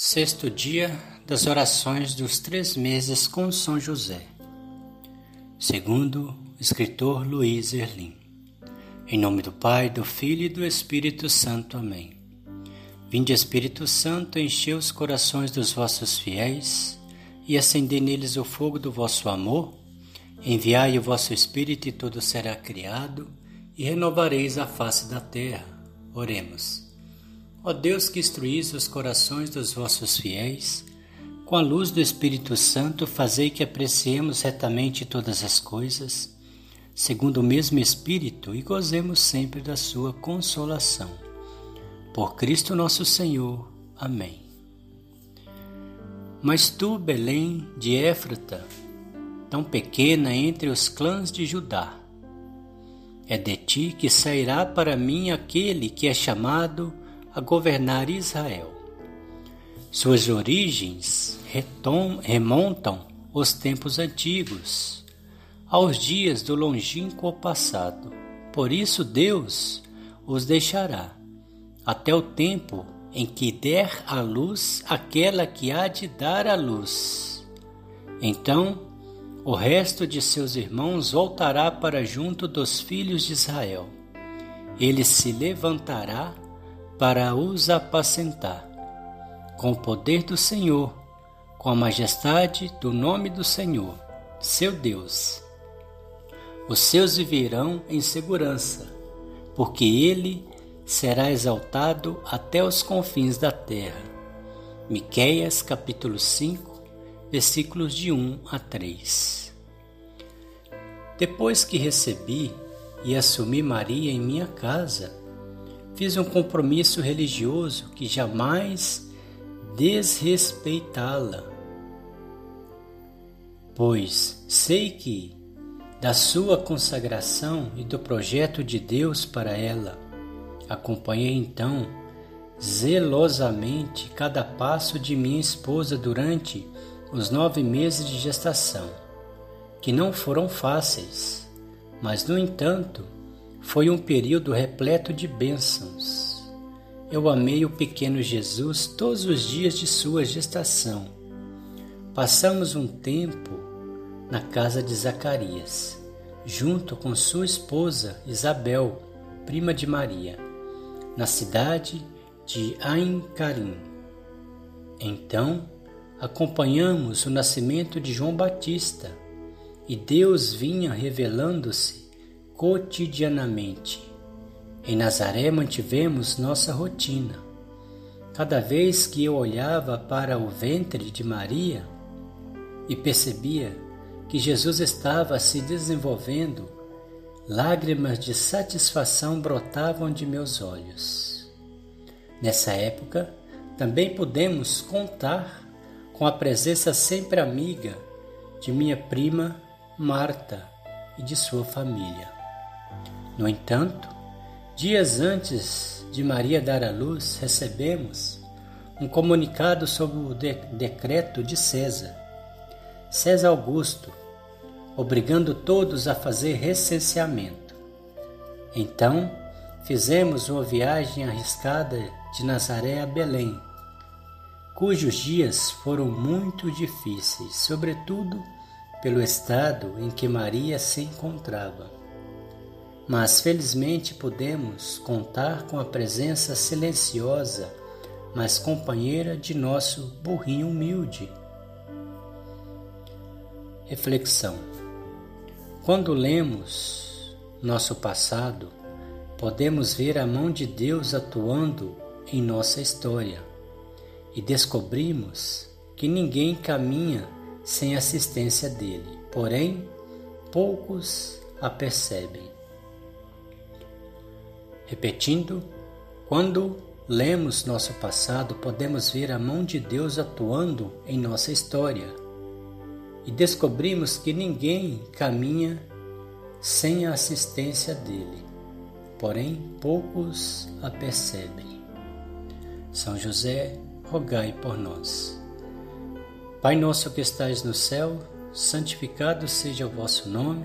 Sexto dia das orações dos três meses com São José. Segundo o escritor Luiz Erlim. Em nome do Pai, do Filho e do Espírito Santo. Amém. Vinde, Espírito Santo, enchei os corações dos vossos fiéis e acendei neles o fogo do vosso amor. Enviai o vosso Espírito e tudo será criado e renovareis a face da terra. Oremos. Ó Deus que instruís os corações dos vossos fiéis, com a luz do Espírito Santo, fazei que apreciemos retamente todas as coisas, segundo o mesmo Espírito, e gozemos sempre da sua consolação. Por Cristo nosso Senhor. Amém. Mas tu, Belém de Éfrata, tão pequena entre os clãs de Judá, é de ti que sairá para mim aquele que é chamado a governar Israel. Suas origens remontam aos tempos antigos, aos dias do longínquo passado. Por isso Deus os deixará até o tempo em que der a luz aquela que há de dar a luz. Então o resto de seus irmãos voltará para junto dos filhos de Israel. Ele se levantará para os apacentar, com o poder do Senhor, com a majestade do nome do Senhor, seu Deus. Os seus viverão em segurança, porque ele será exaltado até os confins da terra. Miqueias capítulo 5, versículos de 1 a 3. Depois que recebi e assumi Maria em minha casa, Fiz um compromisso religioso que jamais desrespeitá-la, pois sei que da sua consagração e do projeto de Deus para ela, acompanhei então zelosamente cada passo de minha esposa durante os nove meses de gestação, que não foram fáceis, mas no entanto foi um período repleto de bênçãos. Eu amei o pequeno Jesus todos os dias de sua gestação. Passamos um tempo na casa de Zacarias, junto com sua esposa Isabel, prima de Maria, na cidade de Ain Karim. Então, acompanhamos o nascimento de João Batista e Deus vinha revelando-se cotidianamente. Em Nazaré mantivemos nossa rotina. Cada vez que eu olhava para o ventre de Maria e percebia que Jesus estava se desenvolvendo, lágrimas de satisfação brotavam de meus olhos. Nessa época, também pudemos contar com a presença sempre amiga de minha prima Marta e de sua família. No entanto, dias antes de Maria dar à luz, recebemos um comunicado sobre o de decreto de César, César Augusto, obrigando todos a fazer recenseamento. Então, fizemos uma viagem arriscada de Nazaré a Belém, cujos dias foram muito difíceis, sobretudo pelo estado em que Maria se encontrava mas felizmente podemos contar com a presença silenciosa, mas companheira de nosso burrinho humilde. Reflexão: Quando lemos nosso passado, podemos ver a mão de Deus atuando em nossa história e descobrimos que ninguém caminha sem assistência dele, porém, poucos a percebem. Repetindo, quando lemos nosso passado, podemos ver a mão de Deus atuando em nossa história e descobrimos que ninguém caminha sem a assistência dele, porém poucos a percebem. São José, rogai por nós. Pai nosso que estais no céu, santificado seja o vosso nome.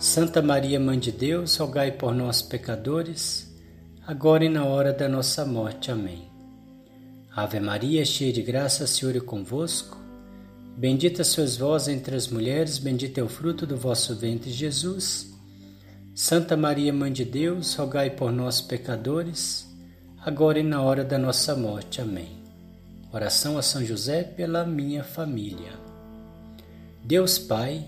Santa Maria, Mãe de Deus, rogai por nós, pecadores, agora e na hora da nossa morte. Amém. Ave Maria, cheia de graça, Senhor é convosco. Bendita sois vós entre as mulheres, bendito é o fruto do vosso ventre, Jesus. Santa Maria, Mãe de Deus, rogai por nós, pecadores, agora e na hora da nossa morte. Amém. Oração a São José pela minha família. Deus Pai,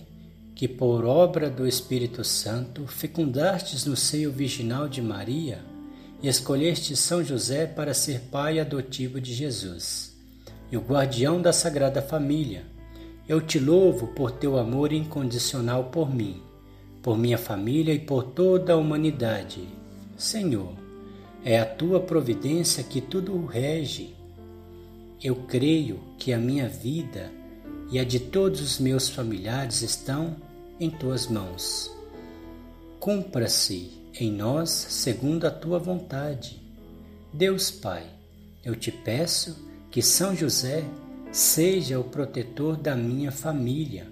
que por obra do Espírito Santo fecundastes no seio virginal de Maria, e escolheste São José para ser pai adotivo de Jesus e o guardião da Sagrada Família. Eu te louvo por teu amor incondicional por mim, por minha família e por toda a humanidade. Senhor, é a tua providência que tudo rege. Eu creio que a minha vida e a de todos os meus familiares estão em tuas mãos. Cumpra-se em nós segundo a tua vontade. Deus Pai, eu te peço que São José seja o protetor da minha família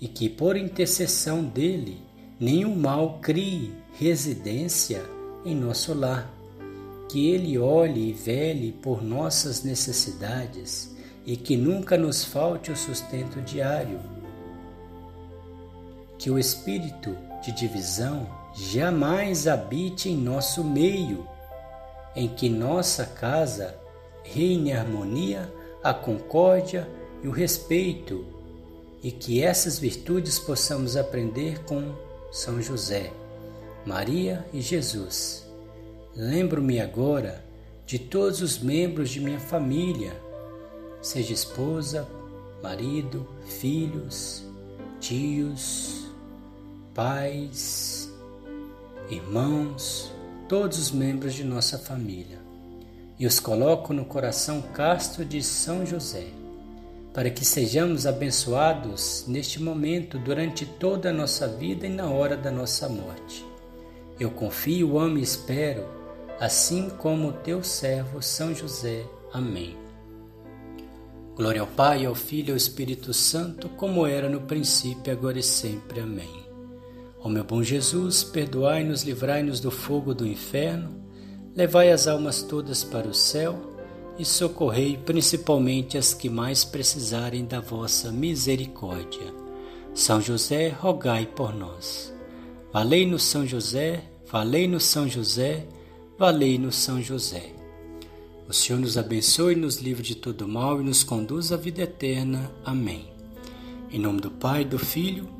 e que, por intercessão dele, nenhum mal crie residência em nosso lar. Que ele olhe e vele por nossas necessidades e que nunca nos falte o sustento diário. Que o espírito de divisão jamais habite em nosso meio, em que nossa casa reine a harmonia, a concórdia e o respeito, e que essas virtudes possamos aprender com São José, Maria e Jesus. Lembro-me agora de todos os membros de minha família, seja esposa, marido, filhos, tios, pais, irmãos, todos os membros de nossa família, e os coloco no coração casto de São José, para que sejamos abençoados neste momento, durante toda a nossa vida e na hora da nossa morte. Eu confio, amo e espero, assim como o teu servo São José. Amém. Glória ao Pai, ao Filho e ao Espírito Santo, como era no princípio, agora e sempre. Amém. Ó meu bom Jesus, perdoai-nos, livrai-nos do fogo do inferno, levai as almas todas para o céu e socorrei principalmente as que mais precisarem da vossa misericórdia. São José, rogai por nós. Valei-nos São José, valei-nos São José, valei-nos São José. O Senhor nos abençoe, nos livre de todo mal e nos conduz à vida eterna. Amém. Em nome do Pai, do Filho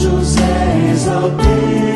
José exaltei.